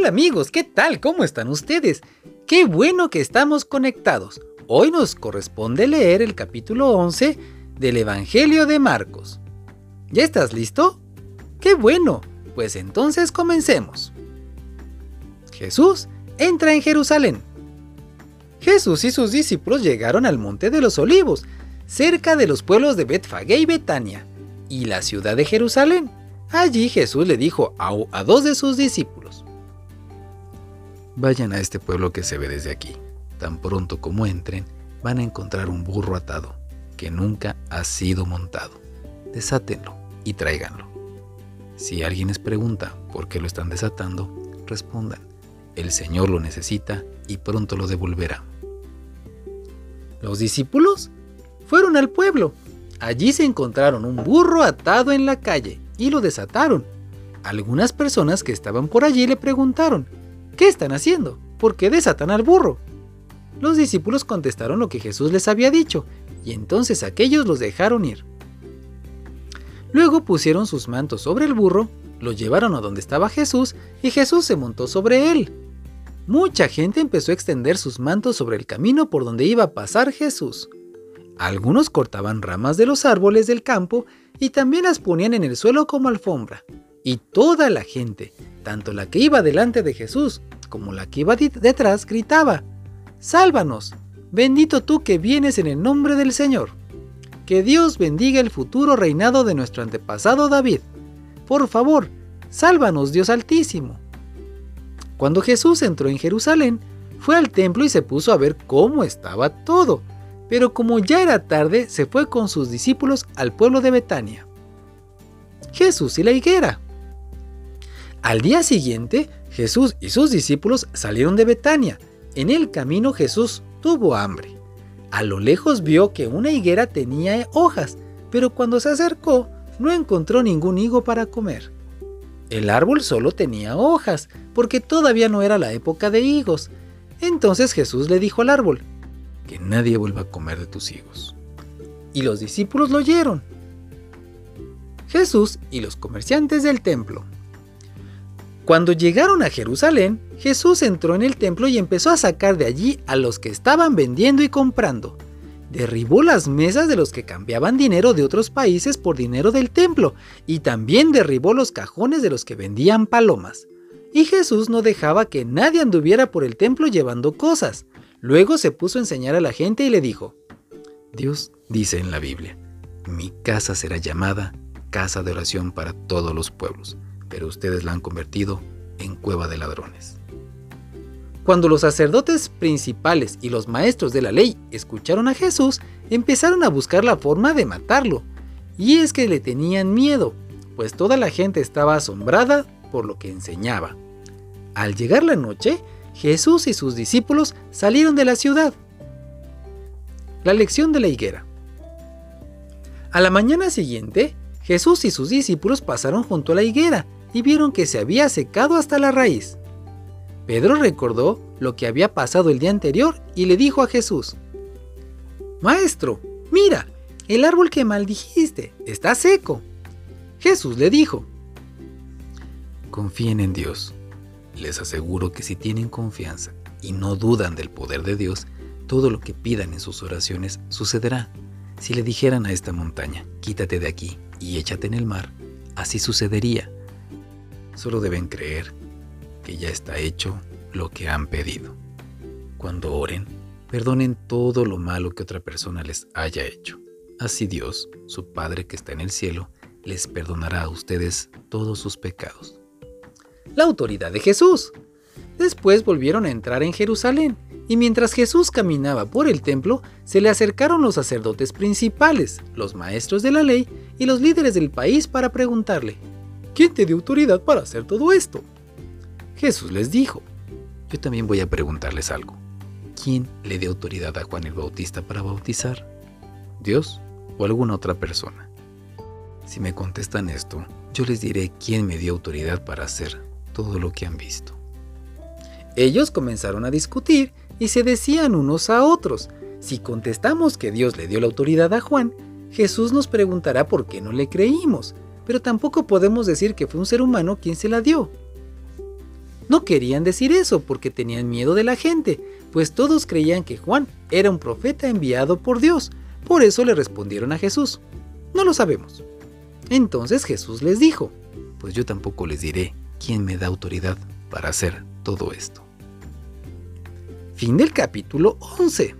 Hola amigos, ¿qué tal? ¿Cómo están ustedes? Qué bueno que estamos conectados. Hoy nos corresponde leer el capítulo 11 del Evangelio de Marcos. ¿Ya estás listo? ¡Qué bueno! Pues entonces comencemos. Jesús entra en Jerusalén. Jesús y sus discípulos llegaron al Monte de los Olivos, cerca de los pueblos de Betfagé y Betania, y la ciudad de Jerusalén. Allí Jesús le dijo a, a dos de sus discípulos, Vayan a este pueblo que se ve desde aquí. Tan pronto como entren, van a encontrar un burro atado, que nunca ha sido montado. Desátenlo y tráiganlo. Si alguien les pregunta por qué lo están desatando, respondan, el Señor lo necesita y pronto lo devolverá. Los discípulos fueron al pueblo. Allí se encontraron un burro atado en la calle y lo desataron. Algunas personas que estaban por allí le preguntaron, ¿Qué están haciendo? ¿Por qué desatan al burro? Los discípulos contestaron lo que Jesús les había dicho, y entonces aquellos los dejaron ir. Luego pusieron sus mantos sobre el burro, lo llevaron a donde estaba Jesús, y Jesús se montó sobre él. Mucha gente empezó a extender sus mantos sobre el camino por donde iba a pasar Jesús. Algunos cortaban ramas de los árboles del campo y también las ponían en el suelo como alfombra. Y toda la gente, tanto la que iba delante de Jesús como la que iba detrás, gritaba, Sálvanos, bendito tú que vienes en el nombre del Señor. Que Dios bendiga el futuro reinado de nuestro antepasado David. Por favor, sálvanos Dios Altísimo. Cuando Jesús entró en Jerusalén, fue al templo y se puso a ver cómo estaba todo, pero como ya era tarde, se fue con sus discípulos al pueblo de Betania. Jesús y la higuera. Al día siguiente, Jesús y sus discípulos salieron de Betania. En el camino Jesús tuvo hambre. A lo lejos vio que una higuera tenía hojas, pero cuando se acercó no encontró ningún higo para comer. El árbol solo tenía hojas, porque todavía no era la época de higos. Entonces Jesús le dijo al árbol, Que nadie vuelva a comer de tus higos. Y los discípulos lo oyeron. Jesús y los comerciantes del templo. Cuando llegaron a Jerusalén, Jesús entró en el templo y empezó a sacar de allí a los que estaban vendiendo y comprando. Derribó las mesas de los que cambiaban dinero de otros países por dinero del templo y también derribó los cajones de los que vendían palomas. Y Jesús no dejaba que nadie anduviera por el templo llevando cosas. Luego se puso a enseñar a la gente y le dijo, Dios dice en la Biblia, mi casa será llamada casa de oración para todos los pueblos pero ustedes la han convertido en cueva de ladrones. Cuando los sacerdotes principales y los maestros de la ley escucharon a Jesús, empezaron a buscar la forma de matarlo. Y es que le tenían miedo, pues toda la gente estaba asombrada por lo que enseñaba. Al llegar la noche, Jesús y sus discípulos salieron de la ciudad. La lección de la higuera. A la mañana siguiente, Jesús y sus discípulos pasaron junto a la higuera y vieron que se había secado hasta la raíz. Pedro recordó lo que había pasado el día anterior y le dijo a Jesús, Maestro, mira, el árbol que maldijiste está seco. Jesús le dijo, Confíen en Dios. Les aseguro que si tienen confianza y no dudan del poder de Dios, todo lo que pidan en sus oraciones sucederá. Si le dijeran a esta montaña, quítate de aquí y échate en el mar, así sucedería Solo deben creer que ya está hecho lo que han pedido. Cuando oren, perdonen todo lo malo que otra persona les haya hecho. Así Dios, su Padre que está en el cielo, les perdonará a ustedes todos sus pecados. La autoridad de Jesús. Después volvieron a entrar en Jerusalén, y mientras Jesús caminaba por el templo, se le acercaron los sacerdotes principales, los maestros de la ley y los líderes del país para preguntarle, ¿Quién te dio autoridad para hacer todo esto? Jesús les dijo, yo también voy a preguntarles algo. ¿Quién le dio autoridad a Juan el Bautista para bautizar? ¿Dios o alguna otra persona? Si me contestan esto, yo les diré quién me dio autoridad para hacer todo lo que han visto. Ellos comenzaron a discutir y se decían unos a otros, si contestamos que Dios le dio la autoridad a Juan, Jesús nos preguntará por qué no le creímos pero tampoco podemos decir que fue un ser humano quien se la dio. No querían decir eso porque tenían miedo de la gente, pues todos creían que Juan era un profeta enviado por Dios. Por eso le respondieron a Jesús. No lo sabemos. Entonces Jesús les dijo, pues yo tampoco les diré quién me da autoridad para hacer todo esto. Fin del capítulo 11.